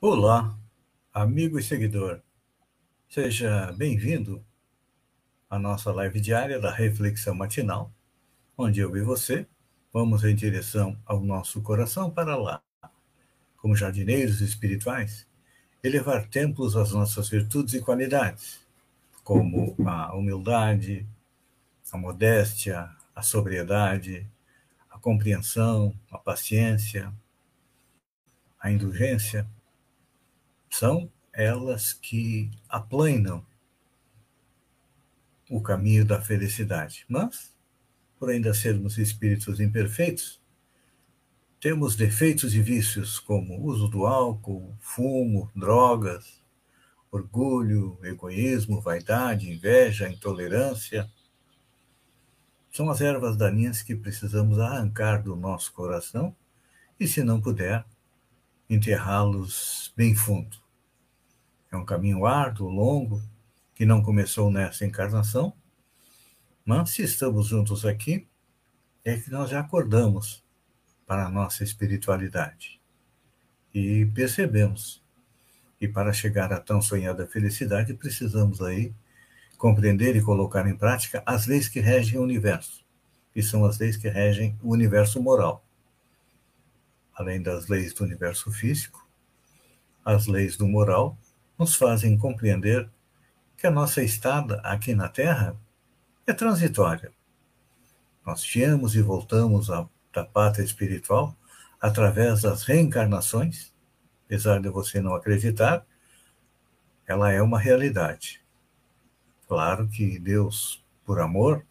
Olá, amigo e seguidor. Seja bem-vindo à nossa live diária da Reflexão Matinal, onde eu e você vamos em direção ao nosso coração para lá, como jardineiros espirituais, elevar templos às nossas virtudes e qualidades, como a humildade, a modéstia, a sobriedade, a compreensão, a paciência, a indulgência são elas que aplanam o caminho da felicidade. Mas, por ainda sermos espíritos imperfeitos, temos defeitos e vícios como uso do álcool, fumo, drogas, orgulho, egoísmo, vaidade, inveja, intolerância. São as ervas daninhas que precisamos arrancar do nosso coração e, se não puder, enterrá-los bem fundo. É um caminho árduo, longo, que não começou nessa encarnação, mas se estamos juntos aqui, é que nós já acordamos para a nossa espiritualidade e percebemos. E para chegar à tão sonhada felicidade, precisamos aí compreender e colocar em prática as leis que regem o universo, que são as leis que regem o universo moral além das leis do universo físico, as leis do moral nos fazem compreender que a nossa estada aqui na Terra é transitória. Nós viemos e voltamos à, da pátria espiritual através das reencarnações, apesar de você não acreditar, ela é uma realidade. Claro que Deus, por amor,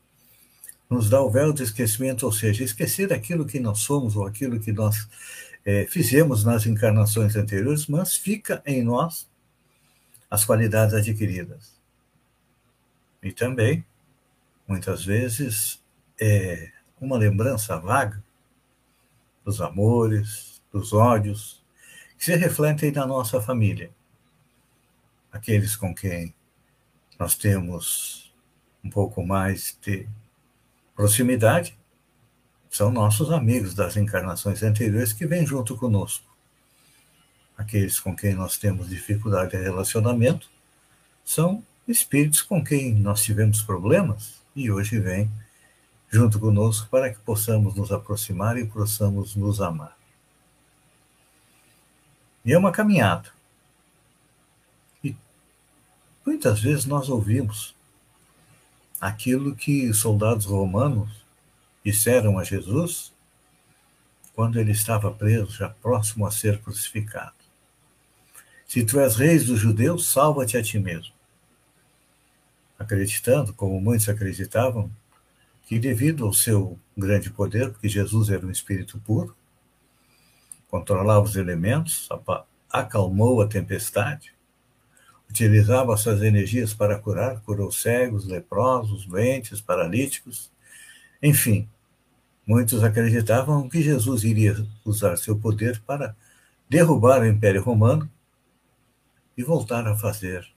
nos dá o véu de esquecimento, ou seja, esquecer aquilo que nós somos ou aquilo que nós é, fizemos nas encarnações anteriores, mas fica em nós as qualidades adquiridas. E também, muitas vezes, é uma lembrança vaga dos amores, dos ódios, que se refletem na nossa família. Aqueles com quem nós temos um pouco mais de proximidade, são nossos amigos das encarnações anteriores que vêm junto conosco. Aqueles com quem nós temos dificuldade de relacionamento são espíritos com quem nós tivemos problemas e hoje vêm junto conosco para que possamos nos aproximar e possamos nos amar. E é uma caminhada. E muitas vezes nós ouvimos aquilo que os soldados romanos disseram a Jesus quando ele estava preso, já próximo a ser crucificado. Se tu és rei dos judeus, salva-te a ti mesmo. Acreditando, como muitos acreditavam, que devido ao seu grande poder, porque Jesus era um espírito puro, controlava os elementos, acalmou a tempestade, utilizava suas energias para curar, curou cegos, leprosos, doentes, paralíticos, enfim. Muitos acreditavam que Jesus iria usar seu poder para derrubar o Império Romano e voltar a fazer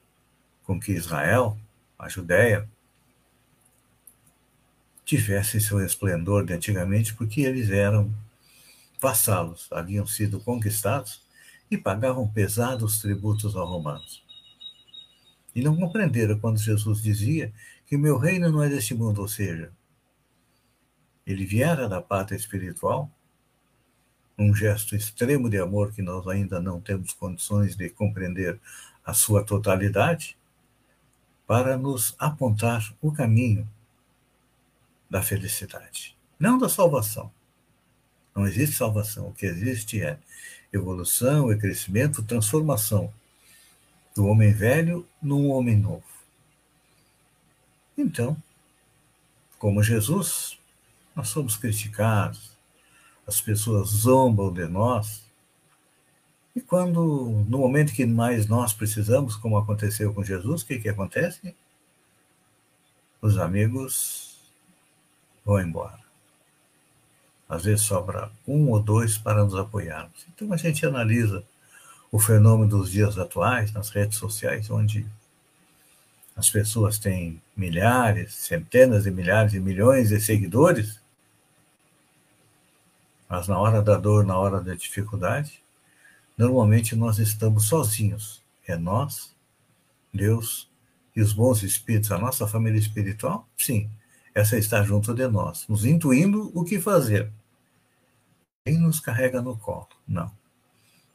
com que Israel, a Judéia, tivesse seu esplendor de antigamente, porque eles eram vassalos, haviam sido conquistados e pagavam pesados tributos aos romanos. E não compreenderam quando Jesus dizia que meu reino não é deste mundo, ou seja, ele viera da pátria espiritual, um gesto extremo de amor que nós ainda não temos condições de compreender a sua totalidade, para nos apontar o caminho da felicidade, não da salvação. Não existe salvação, o que existe é evolução, é crescimento, transformação do homem velho num homem novo. Então, como Jesus, nós somos criticados, as pessoas zombam de nós. E quando, no momento que mais nós precisamos, como aconteceu com Jesus, o que, que acontece? Os amigos vão embora. Às vezes sobra um ou dois para nos apoiarmos. Então a gente analisa o fenômeno dos dias atuais nas redes sociais, onde as pessoas têm milhares, centenas de milhares e milhões de seguidores, mas na hora da dor, na hora da dificuldade, normalmente nós estamos sozinhos. É nós, Deus e os bons espíritos, a nossa família espiritual, sim, essa está junto de nós, nos intuindo o que fazer. Quem nos carrega no colo? Não.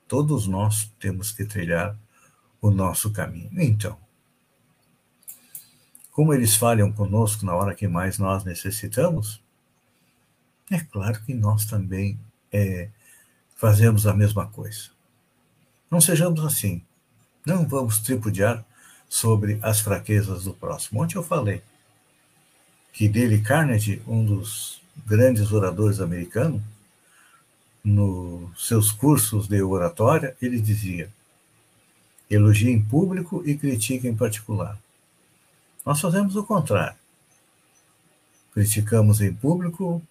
Todos nós temos que trilhar o nosso caminho. Então, como eles falham conosco na hora que mais nós necessitamos, é claro que nós também é, fazemos a mesma coisa. Não sejamos assim. Não vamos tripudiar sobre as fraquezas do próximo. Ontem eu falei que Dale Carnegie, um dos grandes oradores americanos, nos seus cursos de oratória, ele dizia: elogie em público e critique em particular. Nós fazemos o contrário. Criticamos em público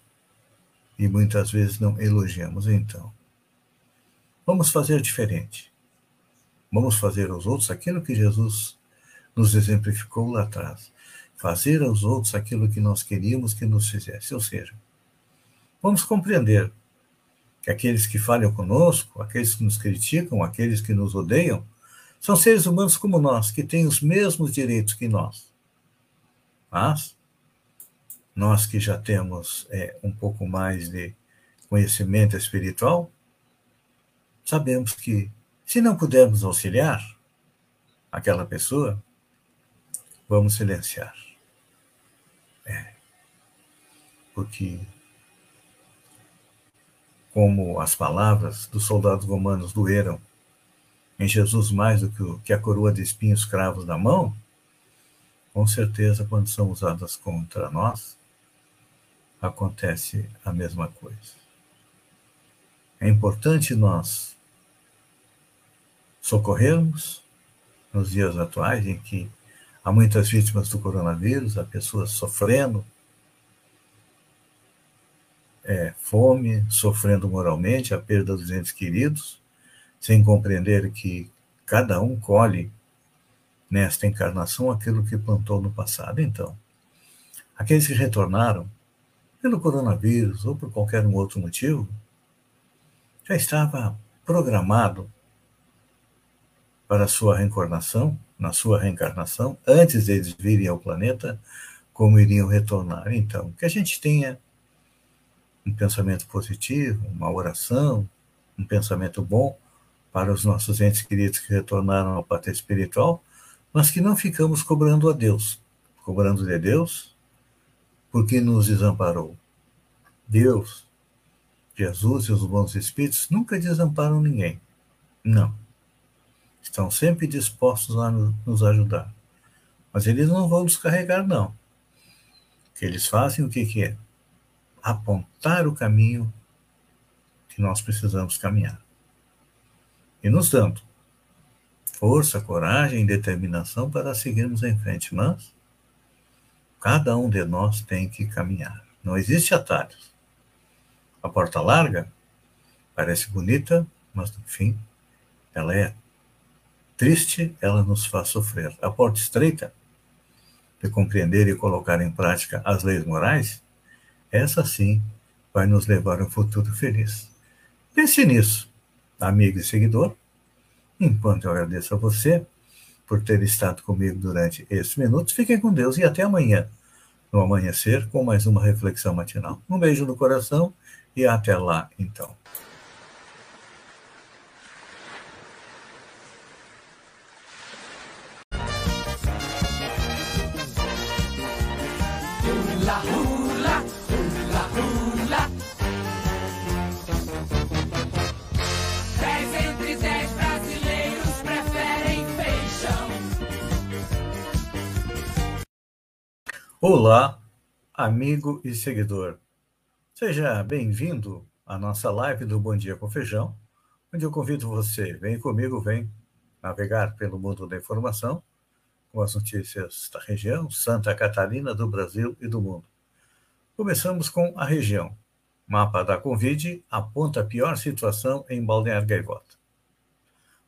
e muitas vezes não elogiamos. Então, vamos fazer diferente. Vamos fazer aos outros aquilo que Jesus nos exemplificou lá atrás. Fazer aos outros aquilo que nós queríamos que nos fizesse. Ou seja, vamos compreender que aqueles que falham conosco, aqueles que nos criticam, aqueles que nos odeiam, são seres humanos como nós, que têm os mesmos direitos que nós. Mas nós que já temos é, um pouco mais de conhecimento espiritual, sabemos que se não pudermos auxiliar aquela pessoa, vamos silenciar. É. Porque, como as palavras dos soldados romanos doeram em Jesus mais do que, que a coroa de espinhos cravos na mão, com certeza, quando são usadas contra nós, acontece a mesma coisa. É importante nós socorrermos nos dias atuais em que há muitas vítimas do coronavírus, há pessoas sofrendo é, fome, sofrendo moralmente a perda dos entes queridos, sem compreender que cada um colhe nesta encarnação aquilo que plantou no passado. Então, aqueles que retornaram pelo coronavírus ou por qualquer outro motivo, já estava programado para a sua reencarnação, na sua reencarnação, antes deles virem ao planeta, como iriam retornar. Então, que a gente tenha um pensamento positivo, uma oração, um pensamento bom para os nossos entes queridos que retornaram ao pátria espiritual, mas que não ficamos cobrando a Deus, cobrando de Deus, porque nos desamparou. Deus, Jesus e os bons espíritos nunca desamparam ninguém. Não. Estão sempre dispostos a nos ajudar. Mas eles não vão nos carregar, não. O que eles fazem, o que, que é? Apontar o caminho que nós precisamos caminhar. E nos dando força, coragem e determinação para seguirmos em frente, mas cada um de nós tem que caminhar. Não existe atalhos. A porta larga parece bonita, mas no fim ela é triste, ela nos faz sofrer. A porta estreita, de compreender e colocar em prática as leis morais, essa sim vai nos levar a um futuro feliz. Pense nisso, amigo e seguidor Enquanto eu agradeço a você por ter estado comigo durante esses minutos, fiquem com Deus e até amanhã, no amanhecer, com mais uma reflexão matinal. Um beijo no coração e até lá, então. Olá, amigo e seguidor. Seja bem-vindo à nossa live do Bom Dia com Feijão, onde eu convido você, vem comigo, vem navegar pelo mundo da informação, com as notícias da região, Santa Catarina, do Brasil e do mundo. Começamos com a região. Mapa da Covid aponta a pior situação em Balneário Gaivota.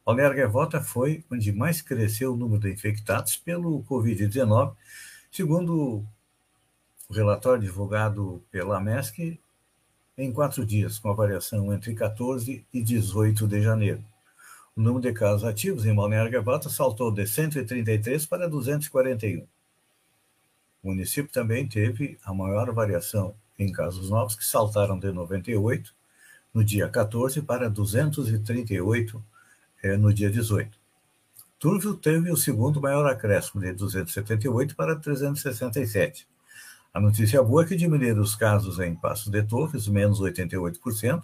Balneário Gaivota foi onde mais cresceu o número de infectados pelo Covid-19, segundo o relatório divulgado pela MESC em quatro dias, com a variação entre 14 e 18 de janeiro. O número de casos ativos em Balneário Gaivota saltou de 133 para 241. O município também teve a maior variação em casos novos, que saltaram de 98 no dia 14 para 238 eh, no dia 18. Turvio teve o segundo maior acréscimo, de 278 para 367. A notícia boa é que diminuíram os casos em Passo de Torres, menos 88%,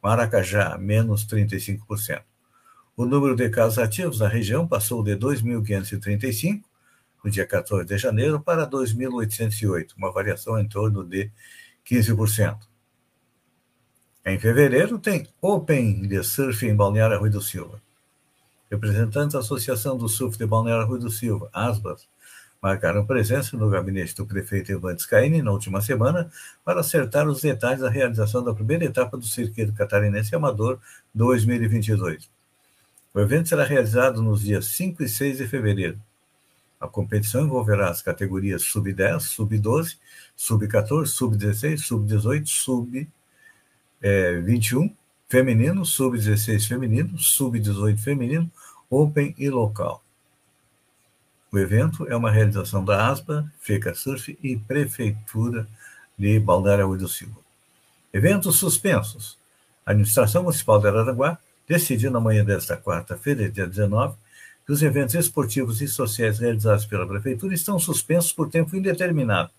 Maracajá, menos 35%. O número de casos ativos na região passou de 2.535 no dia 14 de janeiro para 2.808, uma variação em torno de 15%. Em fevereiro, tem Open de Surf em Balneário Rui do Silva. Representantes da Associação do Surf de Balneário Rui do Silva, ASBAS, marcaram presença no gabinete do prefeito Ivan Scaini na última semana para acertar os detalhes da realização da primeira etapa do Circuito Catarinense Amador 2022. O evento será realizado nos dias 5 e 6 de fevereiro. A competição envolverá as categorias sub-10, sub-12, sub-14, sub-16, sub-18, sub-21 feminino, sub-16 feminino, sub-18 feminino, open e local. O evento é uma realização da ASPA, FECA Surf e Prefeitura de Balneário do Silva. Eventos suspensos. A Administração Municipal de Araranguá decidiu na manhã desta quarta-feira, dia 19, que os eventos esportivos e sociais realizados pela Prefeitura estão suspensos por tempo indeterminado.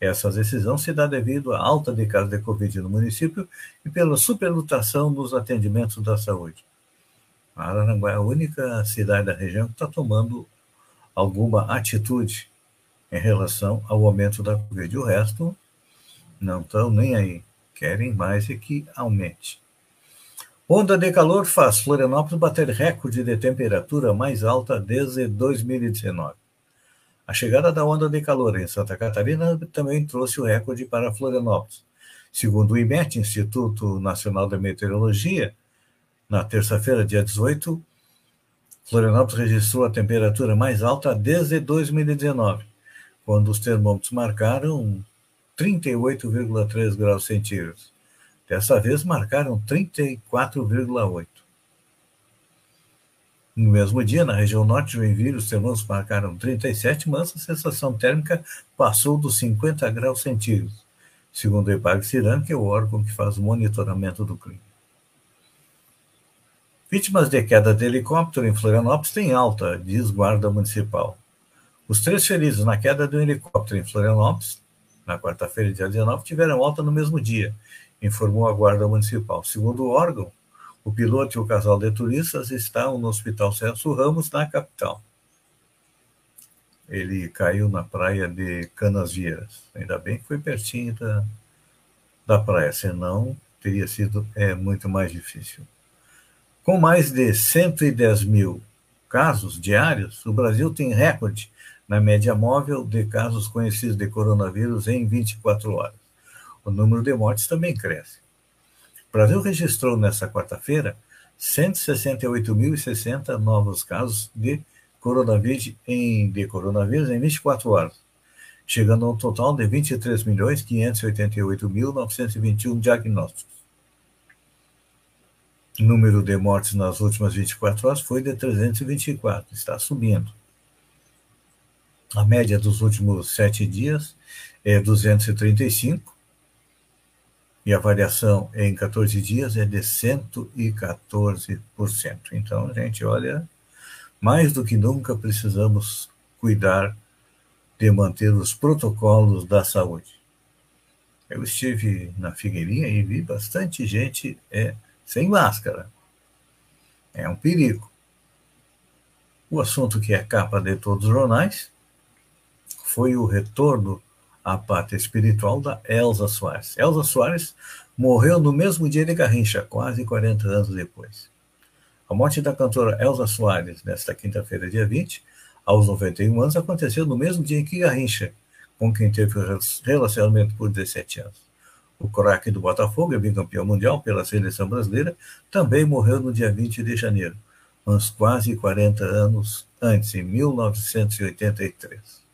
Essa decisão se dá devido à alta de casos de Covid no município e pela superlotação dos atendimentos da saúde. Araranguá é a única cidade da região que está tomando alguma atitude em relação ao aumento da Covid. O resto não estão nem aí, querem mais e que aumente. Onda de calor faz Florianópolis bater recorde de temperatura mais alta desde 2019. A chegada da onda de calor em Santa Catarina também trouxe o recorde para Florianópolis. Segundo o IMET, Instituto Nacional de Meteorologia, na terça-feira, dia 18, Florianópolis registrou a temperatura mais alta desde 2019, quando os termômetros marcaram 38,3 graus centígrados. Dessa vez marcaram 34,8. No mesmo dia, na região norte de Joinville, os termômetros marcaram 37, mas a sensação térmica passou dos 50 graus centígrados, segundo o Epag-Ciran, que é o órgão que faz o monitoramento do clima. Vítimas de queda de helicóptero em Florianópolis têm alta, diz Guarda Municipal. Os três feridos na queda de um helicóptero em Florianópolis, na quarta-feira, dia 19, tiveram alta no mesmo dia, informou a Guarda Municipal. Segundo o órgão, o piloto e o casal de turistas estão no Hospital Celso Ramos, na capital. Ele caiu na praia de Canasvieiras. Ainda bem que foi pertinho da, da praia, senão teria sido é, muito mais difícil. Com mais de 110 mil casos diários, o Brasil tem recorde na média móvel de casos conhecidos de coronavírus em 24 horas. O número de mortes também cresce. O Brasil registrou nesta quarta-feira 168.060 novos casos de coronavírus em, de coronavírus em 24 horas, chegando a um total de 23.588.921 diagnósticos. Número de mortes nas últimas 24 horas foi de 324, está subindo. A média dos últimos sete dias é 235, e a variação em 14 dias é de 114%. Então, gente, olha, mais do que nunca precisamos cuidar de manter os protocolos da saúde. Eu estive na Figueirinha e vi bastante gente é, sem máscara. É um perigo. O assunto que é capa de todos os jornais foi o retorno a pátria espiritual da Elza Soares. Elza Soares morreu no mesmo dia de Garrincha, quase 40 anos depois. A morte da cantora Elza Soares, nesta quinta-feira, dia 20, aos 91 anos, aconteceu no mesmo dia em que Garrincha, com quem teve relacionamento por 17 anos. O craque do Botafogo e bicampeão mundial pela seleção brasileira também morreu no dia 20 de janeiro, uns quase 40 anos antes, em 1983.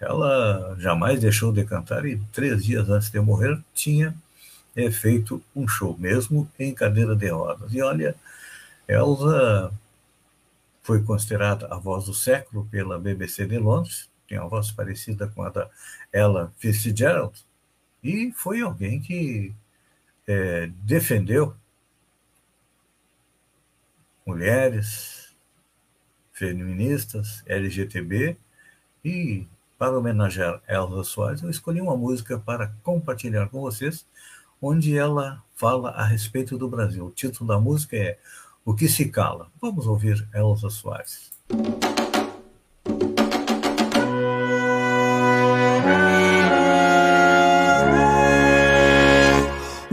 Ela jamais deixou de cantar e três dias antes de morrer tinha é, feito um show, mesmo em cadeira de rodas. E olha, Elsa foi considerada a voz do século pela BBC de Londres, tem uma voz parecida com a da Ella Fitzgerald, e foi alguém que é, defendeu mulheres, feministas, LGTB, e para homenagear Elza Soares, eu escolhi uma música para compartilhar com vocês, onde ela fala a respeito do Brasil. O título da música é O que se cala. Vamos ouvir Elza Soares.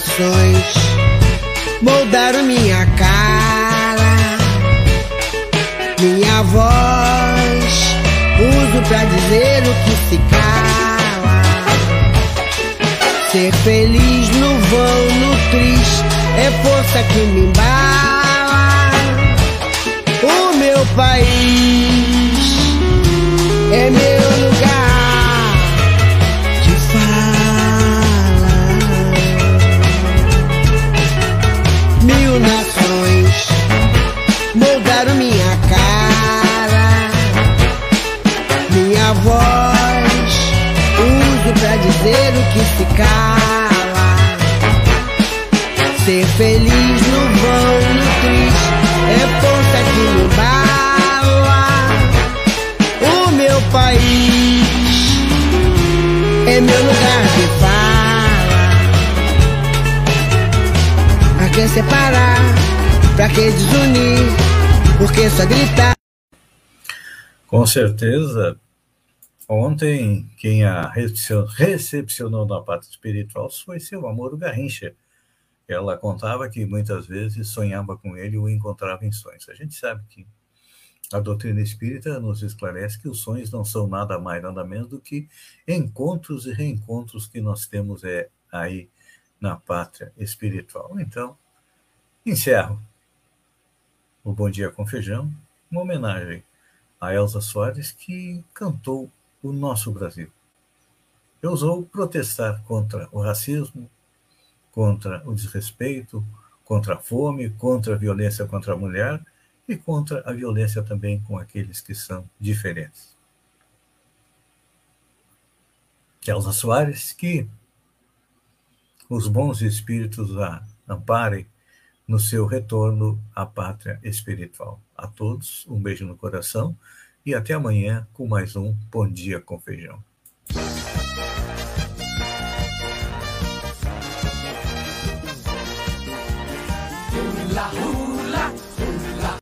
Gerações moldaram minha cara, minha voz, uso pra dizer o que se cala. Ser feliz no vão, no triste, é força que me embala. O meu país é meu lugar. Que se cala. Ser feliz no vão, no triste, é força que me bala. O meu país é meu lugar de fala. Pra que separar? Pra que desunir? Porque só gritar. Com certeza, ontem quem a recepcionou na parte espiritual foi seu amor Garrincha. Ela contava que muitas vezes sonhava com ele e o encontrava em sonhos. A gente sabe que a doutrina espírita nos esclarece que os sonhos não são nada mais, nada menos do que encontros e reencontros que nós temos é, aí na pátria espiritual. Então, encerro o Bom Dia com Feijão, uma homenagem a Elza Soares, que cantou o nosso Brasil. Eu ousou protestar contra o racismo, contra o desrespeito, contra a fome, contra a violência contra a mulher e contra a violência também com aqueles que são diferentes. Elza Soares, que os bons espíritos a amparem no seu retorno à pátria espiritual. A todos, um beijo no coração e até amanhã com mais um Bom Dia com Feijão.